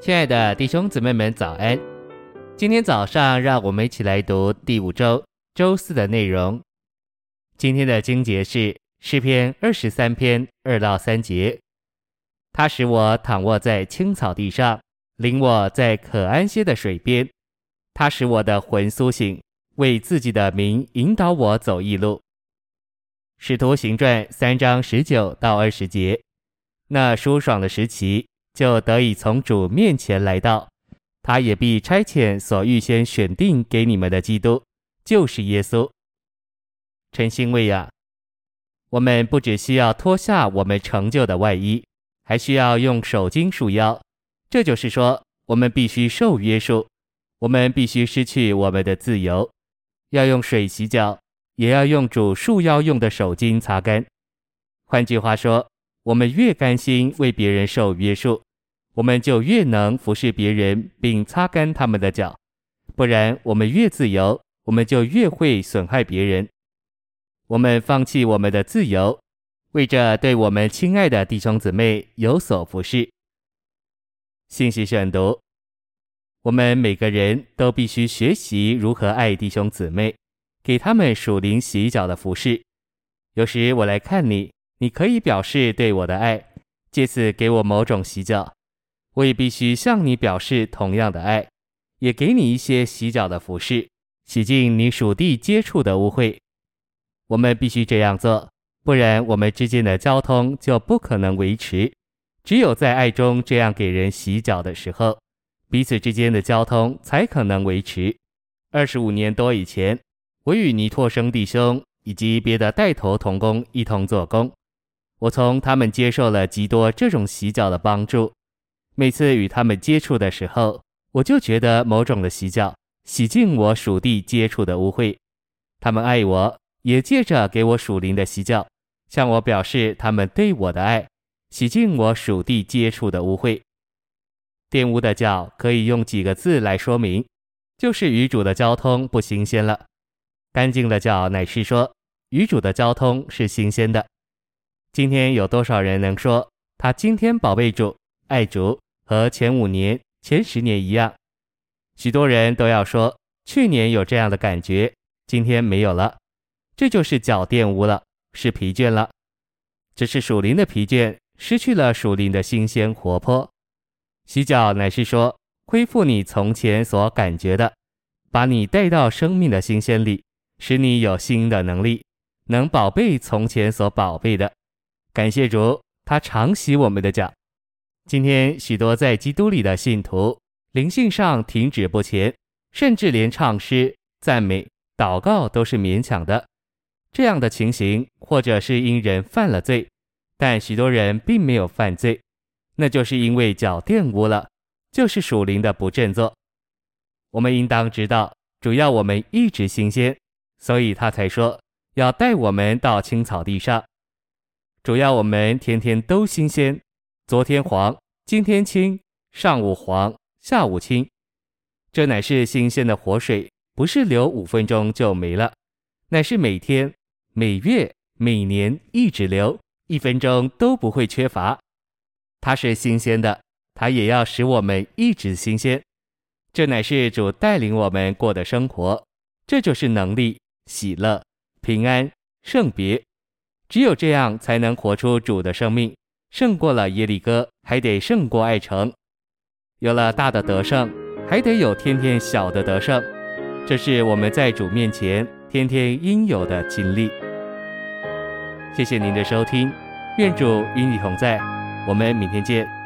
亲爱的弟兄姊妹们，早安！今天早上，让我们一起来读第五周周四的内容。今天的经节是诗篇二十三篇二到三节。他使我躺卧在青草地上，领我在可安歇的水边。他使我的魂苏醒，为自己的名引导我走义路。使徒行传三章十九到二十节。那舒爽的时期，就得以从主面前来到，他也必差遣所预先选定给你们的基督，就是耶稣。晨星喂养，我们不只需要脱下我们成就的外衣，还需要用手巾束腰。这就是说，我们必须受约束，我们必须失去我们的自由，要用水洗脚，也要用主束腰用的手巾擦干。换句话说，我们越甘心为别人受约束，我们就越能服侍别人，并擦干他们的脚。不然，我们越自由，我们就越会损害别人。我们放弃我们的自由，为着对我们亲爱的弟兄姊妹有所服侍。信息选读：我们每个人都必须学习如何爱弟兄姊妹，给他们属灵洗脚的服侍。有时我来看你。你可以表示对我的爱，借此给我某种洗脚，我也必须向你表示同样的爱，也给你一些洗脚的服饰，洗净你属地接触的污秽。我们必须这样做，不然我们之间的交通就不可能维持。只有在爱中这样给人洗脚的时候，彼此之间的交通才可能维持。二十五年多以前，我与尼托生弟兄以及别的带头同工一同做工。我从他们接受了极多这种洗脚的帮助，每次与他们接触的时候，我就觉得某种的洗脚洗净我属地接触的污秽。他们爱我，也借着给我属灵的洗脚，向我表示他们对我的爱，洗净我属地接触的污秽。玷污的脚可以用几个字来说明，就是与主的交通不新鲜了。干净的脚乃是说，与主的交通是新鲜的。今天有多少人能说他今天宝贝主、爱主和前五年、前十年一样？许多人都要说去年有这样的感觉，今天没有了。这就是脚玷污了，是疲倦了。只是属灵的疲倦，失去了属灵的新鲜活泼。洗脚乃是说恢复你从前所感觉的，把你带到生命的新鲜里，使你有新的能力，能宝贝从前所宝贝的。感谢主，他常洗我们的脚。今天许多在基督里的信徒，灵性上停止不前，甚至连唱诗、赞美、祷告都是勉强的。这样的情形，或者是因人犯了罪，但许多人并没有犯罪，那就是因为脚玷污了，就是属灵的不振作。我们应当知道，主要我们一直新鲜，所以他才说要带我们到青草地上。主要我们天天都新鲜，昨天黄，今天青，上午黄，下午青，这乃是新鲜的活水，不是流五分钟就没了，乃是每天、每月、每年一直流，一分钟都不会缺乏。它是新鲜的，它也要使我们一直新鲜。这乃是主带领我们过的生活，这就是能力、喜乐、平安、圣别。只有这样，才能活出主的生命，胜过了耶利哥，还得胜过爱城。有了大的得胜，还得有天天小的得胜。这是我们在主面前天天应有的经历。谢谢您的收听，愿主与你同在，我们明天见。